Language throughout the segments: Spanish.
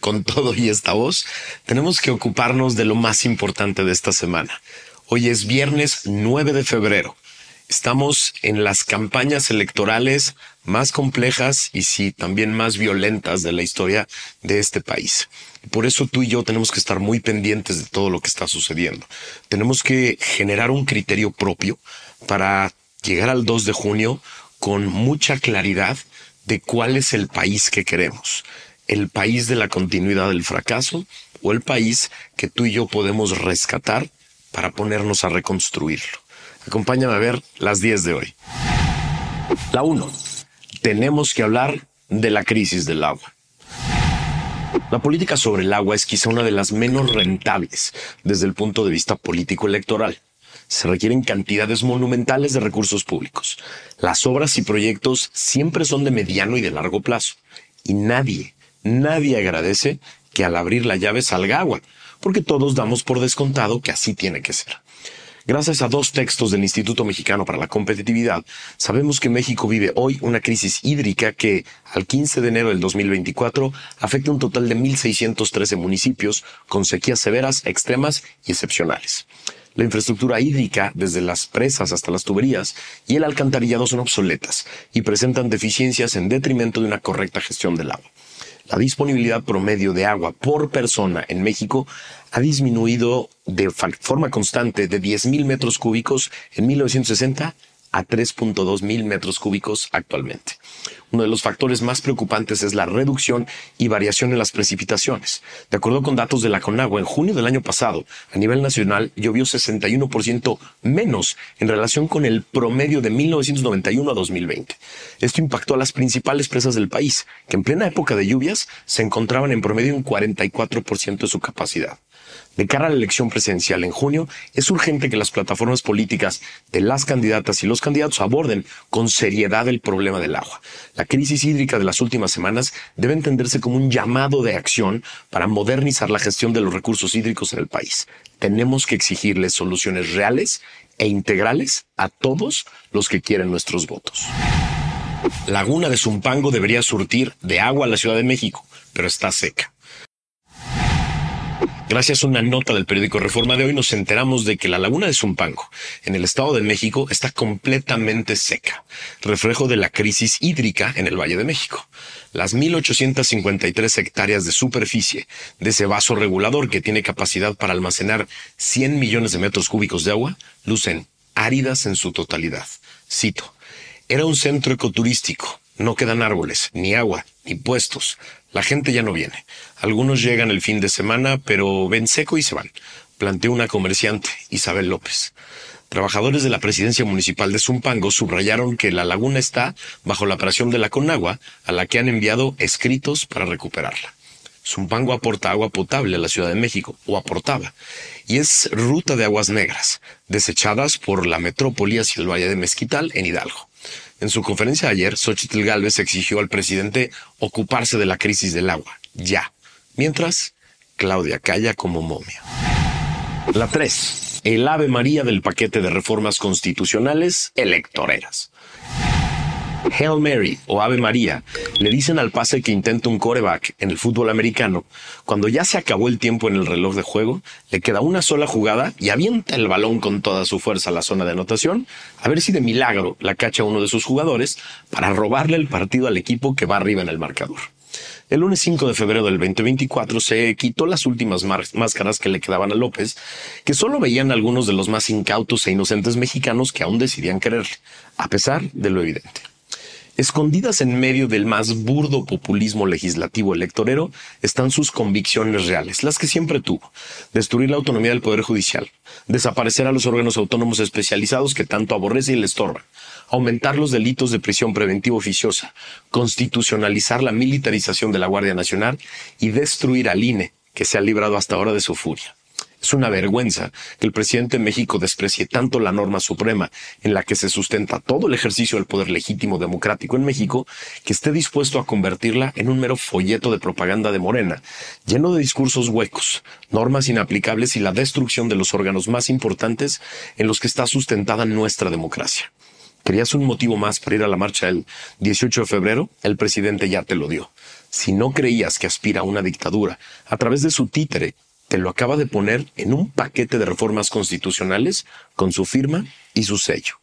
con todo y esta voz, tenemos que ocuparnos de lo más importante de esta semana. Hoy es viernes 9 de febrero. Estamos en las campañas electorales más complejas y sí, también más violentas de la historia de este país. Por eso tú y yo tenemos que estar muy pendientes de todo lo que está sucediendo. Tenemos que generar un criterio propio para llegar al 2 de junio con mucha claridad de cuál es el país que queremos. El país de la continuidad del fracaso o el país que tú y yo podemos rescatar para ponernos a reconstruirlo. Acompáñame a ver las 10 de hoy. La 1. Tenemos que hablar de la crisis del agua. La política sobre el agua es quizá una de las menos rentables desde el punto de vista político electoral. Se requieren cantidades monumentales de recursos públicos. Las obras y proyectos siempre son de mediano y de largo plazo. Y nadie, nadie agradece que al abrir la llave salga agua, porque todos damos por descontado que así tiene que ser. Gracias a dos textos del Instituto Mexicano para la Competitividad, sabemos que México vive hoy una crisis hídrica que, al 15 de enero del 2024, afecta un total de 1.613 municipios con sequías severas, extremas y excepcionales. La infraestructura hídrica, desde las presas hasta las tuberías y el alcantarillado son obsoletas y presentan deficiencias en detrimento de una correcta gestión del agua. La disponibilidad promedio de agua por persona en México ha disminuido de forma constante de 10.000 metros cúbicos en 1960 a 3.2 mil metros cúbicos actualmente. Uno de los factores más preocupantes es la reducción y variación en las precipitaciones. De acuerdo con datos de la Conagua, en junio del año pasado, a nivel nacional, llovió 61% menos en relación con el promedio de 1991 a 2020. Esto impactó a las principales presas del país, que en plena época de lluvias se encontraban en promedio un 44% de su capacidad. De cara a la elección presidencial en junio, es urgente que las plataformas políticas de las candidatas y los candidatos aborden con seriedad el problema del agua. La crisis hídrica de las últimas semanas debe entenderse como un llamado de acción para modernizar la gestión de los recursos hídricos en el país. Tenemos que exigirles soluciones reales e integrales a todos los que quieren nuestros votos. Laguna de Zumpango debería surtir de agua a la Ciudad de México, pero está seca. Gracias a una nota del periódico Reforma de hoy nos enteramos de que la laguna de Zumpango, en el Estado de México, está completamente seca, reflejo de la crisis hídrica en el Valle de México. Las 1.853 hectáreas de superficie de ese vaso regulador que tiene capacidad para almacenar 100 millones de metros cúbicos de agua, lucen áridas en su totalidad. Cito, era un centro ecoturístico, no quedan árboles, ni agua, ni puestos. La gente ya no viene. Algunos llegan el fin de semana, pero ven seco y se van. Planteó una comerciante, Isabel López. Trabajadores de la presidencia municipal de Zumpango subrayaron que la laguna está bajo la operación de la Conagua, a la que han enviado escritos para recuperarla. Zumpango aporta agua potable a la Ciudad de México, o aportaba, y es ruta de aguas negras, desechadas por la metrópoli hacia el Valle de Mezquital, en Hidalgo. En su conferencia de ayer, Xochitl Gálvez exigió al presidente ocuparse de la crisis del agua, ya. Mientras, Claudia calla como momia. La 3. El Ave María del paquete de reformas constitucionales electoreras. Hail Mary o Ave María le dicen al pase que intenta un coreback en el fútbol americano. Cuando ya se acabó el tiempo en el reloj de juego, le queda una sola jugada y avienta el balón con toda su fuerza a la zona de anotación, a ver si de milagro la cacha uno de sus jugadores para robarle el partido al equipo que va arriba en el marcador. El lunes 5 de febrero del 2024 se quitó las últimas máscaras que le quedaban a López, que solo veían algunos de los más incautos e inocentes mexicanos que aún decidían quererle, a pesar de lo evidente. Escondidas en medio del más burdo populismo legislativo electorero están sus convicciones reales, las que siempre tuvo. Destruir la autonomía del Poder Judicial, desaparecer a los órganos autónomos especializados que tanto aborrece y le estorban, aumentar los delitos de prisión preventiva oficiosa, constitucionalizar la militarización de la Guardia Nacional y destruir al INE, que se ha librado hasta ahora de su furia. Es una vergüenza que el presidente de México desprecie tanto la norma suprema en la que se sustenta todo el ejercicio del poder legítimo democrático en México, que esté dispuesto a convertirla en un mero folleto de propaganda de Morena, lleno de discursos huecos, normas inaplicables y la destrucción de los órganos más importantes en los que está sustentada nuestra democracia. ¿Querías un motivo más para ir a la marcha el 18 de febrero? El presidente ya te lo dio. Si no creías que aspira a una dictadura a través de su títere, te lo acaba de poner en un paquete de reformas constitucionales con su firma y su sello.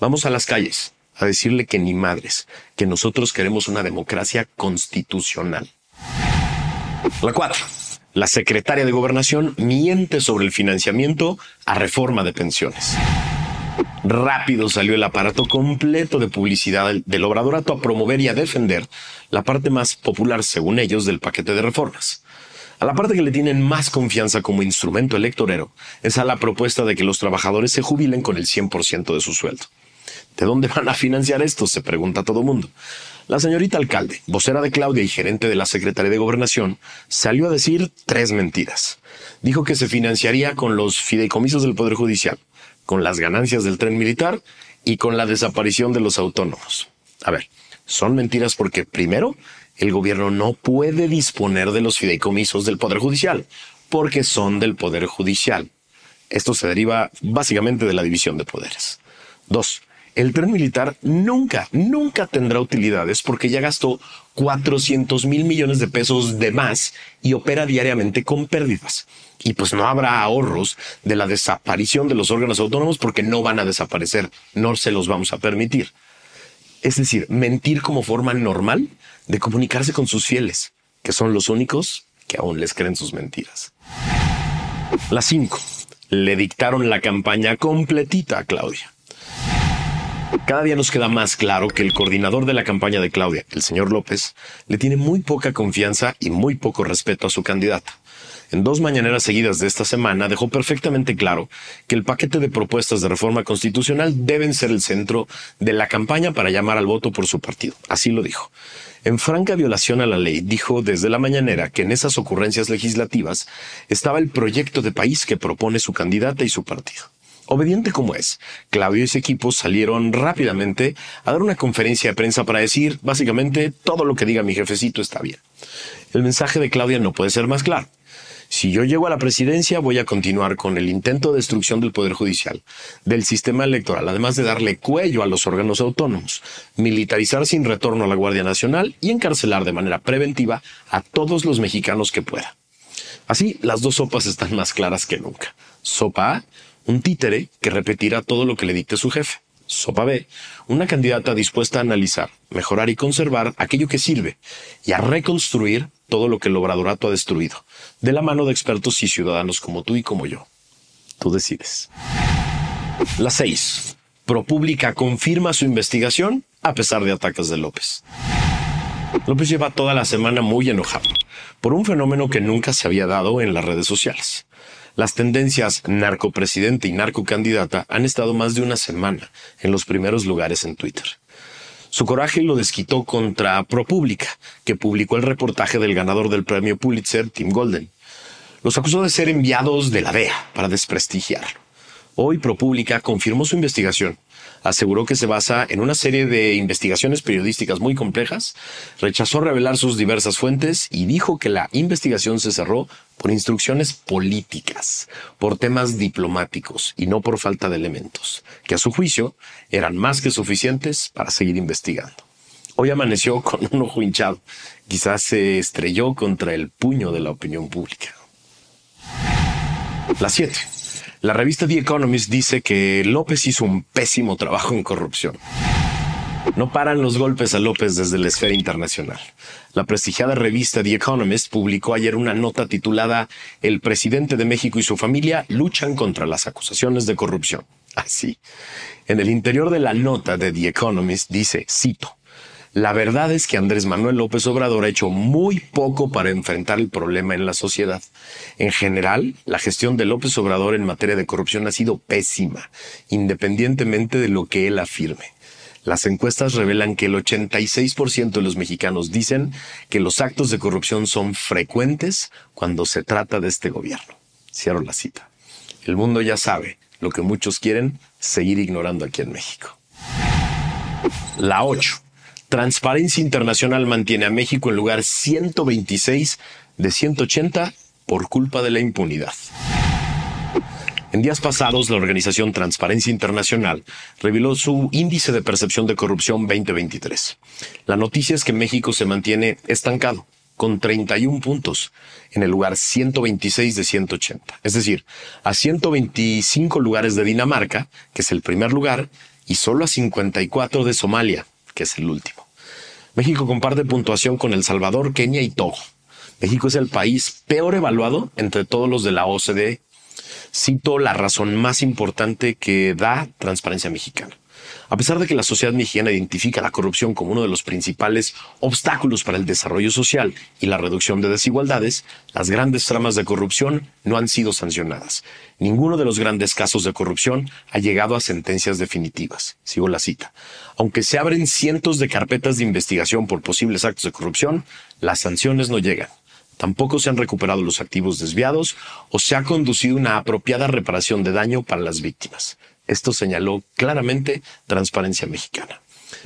Vamos a las calles a decirle que ni madres, que nosotros queremos una democracia constitucional. La 4. La secretaria de Gobernación miente sobre el financiamiento a reforma de pensiones. Rápido salió el aparato completo de publicidad del obradorato a promover y a defender la parte más popular, según ellos, del paquete de reformas. A la parte que le tienen más confianza como instrumento electorero es a la propuesta de que los trabajadores se jubilen con el 100% de su sueldo. ¿De dónde van a financiar esto? Se pregunta todo mundo. La señorita alcalde, vocera de Claudia y gerente de la Secretaría de Gobernación, salió a decir tres mentiras. Dijo que se financiaría con los fideicomisos del Poder Judicial, con las ganancias del tren militar y con la desaparición de los autónomos. A ver, son mentiras porque, primero, el gobierno no puede disponer de los fideicomisos del Poder Judicial, porque son del Poder Judicial. Esto se deriva básicamente de la división de poderes. Dos, el tren militar nunca, nunca tendrá utilidades porque ya gastó 400 mil millones de pesos de más y opera diariamente con pérdidas. Y pues no habrá ahorros de la desaparición de los órganos autónomos porque no van a desaparecer, no se los vamos a permitir. Es decir, mentir como forma normal de comunicarse con sus fieles, que son los únicos que aún les creen sus mentiras. Las 5. Le dictaron la campaña completita a Claudia. Cada día nos queda más claro que el coordinador de la campaña de Claudia, el señor López, le tiene muy poca confianza y muy poco respeto a su candidata en dos mañaneras seguidas de esta semana dejó perfectamente claro que el paquete de propuestas de reforma constitucional deben ser el centro de la campaña para llamar al voto por su partido. Así lo dijo. En franca violación a la ley, dijo desde la mañanera que en esas ocurrencias legislativas estaba el proyecto de país que propone su candidata y su partido. Obediente como es, Claudio y su equipo salieron rápidamente a dar una conferencia de prensa para decir, básicamente, todo lo que diga mi jefecito está bien. El mensaje de Claudia no puede ser más claro. Si yo llego a la presidencia, voy a continuar con el intento de destrucción del Poder Judicial, del sistema electoral, además de darle cuello a los órganos autónomos, militarizar sin retorno a la Guardia Nacional y encarcelar de manera preventiva a todos los mexicanos que pueda. Así, las dos sopas están más claras que nunca. Sopa A, un títere que repetirá todo lo que le dicte su jefe. Sopa B, una candidata dispuesta a analizar, mejorar y conservar aquello que sirve y a reconstruir todo lo que el obradorato ha destruido, de la mano de expertos y ciudadanos como tú y como yo. Tú decides. La 6. ProPública confirma su investigación a pesar de ataques de López. López lleva toda la semana muy enojado por un fenómeno que nunca se había dado en las redes sociales. Las tendencias narcopresidente y narcocandidata han estado más de una semana en los primeros lugares en Twitter. Su coraje lo desquitó contra ProPublica, que publicó el reportaje del ganador del premio Pulitzer, Tim Golden. Los acusó de ser enviados de la DEA para desprestigiarlo. Hoy ProPública confirmó su investigación. Aseguró que se basa en una serie de investigaciones periodísticas muy complejas, rechazó revelar sus diversas fuentes y dijo que la investigación se cerró por instrucciones políticas, por temas diplomáticos y no por falta de elementos, que a su juicio eran más que suficientes para seguir investigando. Hoy amaneció con un ojo hinchado. Quizás se estrelló contra el puño de la opinión pública. La 7. La revista The Economist dice que López hizo un pésimo trabajo en corrupción. No paran los golpes a López desde la esfera internacional. La prestigiada revista The Economist publicó ayer una nota titulada El presidente de México y su familia luchan contra las acusaciones de corrupción. Así. En el interior de la nota de The Economist dice, cito, la verdad es que Andrés Manuel López Obrador ha hecho muy poco para enfrentar el problema en la sociedad. En general, la gestión de López Obrador en materia de corrupción ha sido pésima, independientemente de lo que él afirme. Las encuestas revelan que el 86% de los mexicanos dicen que los actos de corrupción son frecuentes cuando se trata de este gobierno. Cierro la cita. El mundo ya sabe lo que muchos quieren seguir ignorando aquí en México. La 8. Transparencia Internacional mantiene a México en lugar 126 de 180 por culpa de la impunidad. En días pasados, la organización Transparencia Internacional reveló su índice de percepción de corrupción 2023. La noticia es que México se mantiene estancado, con 31 puntos, en el lugar 126 de 180. Es decir, a 125 lugares de Dinamarca, que es el primer lugar, y solo a 54 de Somalia, que es el último. México comparte puntuación con El Salvador, Kenia y Togo. México es el país peor evaluado entre todos los de la OCDE. Cito la razón más importante que da Transparencia Mexicana. A pesar de que la sociedad mexicana identifica la corrupción como uno de los principales obstáculos para el desarrollo social y la reducción de desigualdades, las grandes tramas de corrupción no han sido sancionadas. Ninguno de los grandes casos de corrupción ha llegado a sentencias definitivas. Sigo la cita. Aunque se abren cientos de carpetas de investigación por posibles actos de corrupción, las sanciones no llegan. Tampoco se han recuperado los activos desviados o se ha conducido una apropiada reparación de daño para las víctimas. Esto señaló claramente Transparencia Mexicana.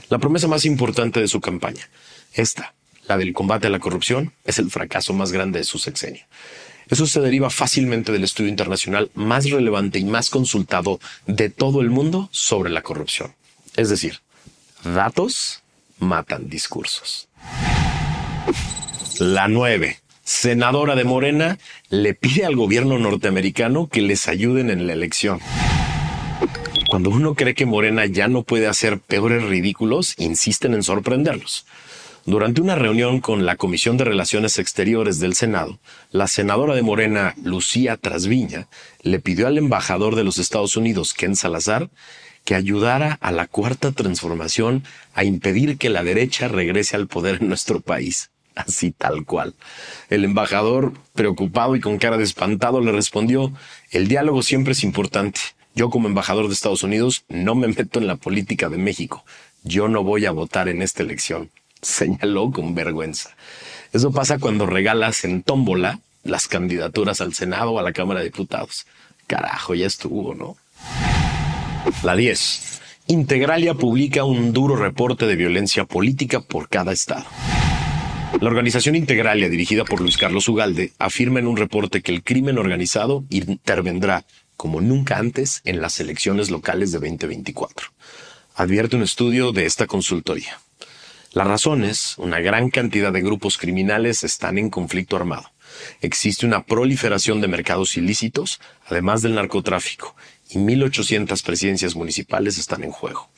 La promesa más importante de su campaña, esta, la del combate a la corrupción, es el fracaso más grande de su sexenio. Eso se deriva fácilmente del estudio internacional más relevante y más consultado de todo el mundo sobre la corrupción. Es decir, datos matan discursos. La 9. Senadora de Morena le pide al gobierno norteamericano que les ayuden en la elección. Cuando uno cree que Morena ya no puede hacer peores ridículos, insisten en sorprenderlos. Durante una reunión con la Comisión de Relaciones Exteriores del Senado, la senadora de Morena, Lucía Trasviña, le pidió al embajador de los Estados Unidos, Ken Salazar, que ayudara a la cuarta transformación a impedir que la derecha regrese al poder en nuestro país. Así tal cual. El embajador, preocupado y con cara de espantado, le respondió, el diálogo siempre es importante. Yo como embajador de Estados Unidos no me meto en la política de México. Yo no voy a votar en esta elección, señaló con vergüenza. Eso pasa cuando regalas en tómbola las candidaturas al Senado o a la Cámara de Diputados. Carajo, ya estuvo, ¿no? La 10. Integralia publica un duro reporte de violencia política por cada estado. La organización Integralia, dirigida por Luis Carlos Ugalde, afirma en un reporte que el crimen organizado intervendrá como nunca antes en las elecciones locales de 2024. Advierte un estudio de esta consultoría. La razón es, una gran cantidad de grupos criminales están en conflicto armado. Existe una proliferación de mercados ilícitos, además del narcotráfico, y 1.800 presidencias municipales están en juego.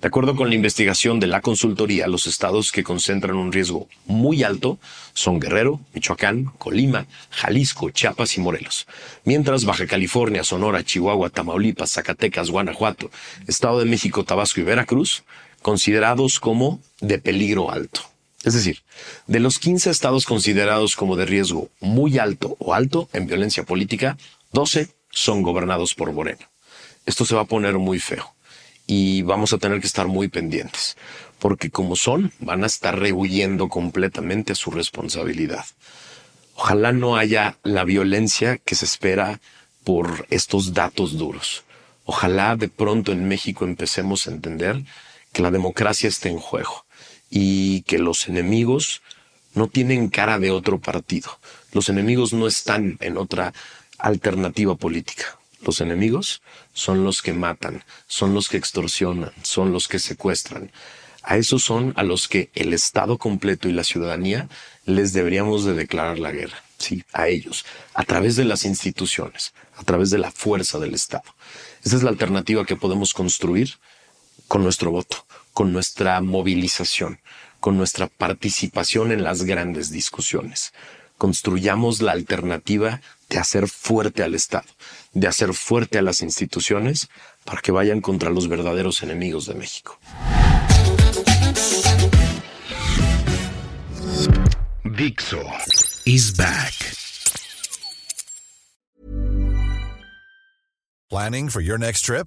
De acuerdo con la investigación de la consultoría, los estados que concentran un riesgo muy alto son Guerrero, Michoacán, Colima, Jalisco, Chiapas y Morelos. Mientras Baja California, Sonora, Chihuahua, Tamaulipas, Zacatecas, Guanajuato, Estado de México, Tabasco y Veracruz, considerados como de peligro alto. Es decir, de los 15 estados considerados como de riesgo muy alto o alto en violencia política, 12 son gobernados por Moreno. Esto se va a poner muy feo y vamos a tener que estar muy pendientes, porque como son, van a estar rehuyendo completamente a su responsabilidad. Ojalá no haya la violencia que se espera por estos datos duros. Ojalá de pronto en México empecemos a entender que la democracia está en juego y que los enemigos no tienen cara de otro partido. Los enemigos no están en otra alternativa política. Los enemigos son los que matan, son los que extorsionan, son los que secuestran. A esos son a los que el Estado completo y la ciudadanía les deberíamos de declarar la guerra. Sí, a ellos, a través de las instituciones, a través de la fuerza del Estado. Esa es la alternativa que podemos construir con nuestro voto, con nuestra movilización, con nuestra participación en las grandes discusiones. Construyamos la alternativa de hacer fuerte al Estado, de hacer fuerte a las instituciones para que vayan contra los verdaderos enemigos de México. Dixo is back. Planning for your next trip?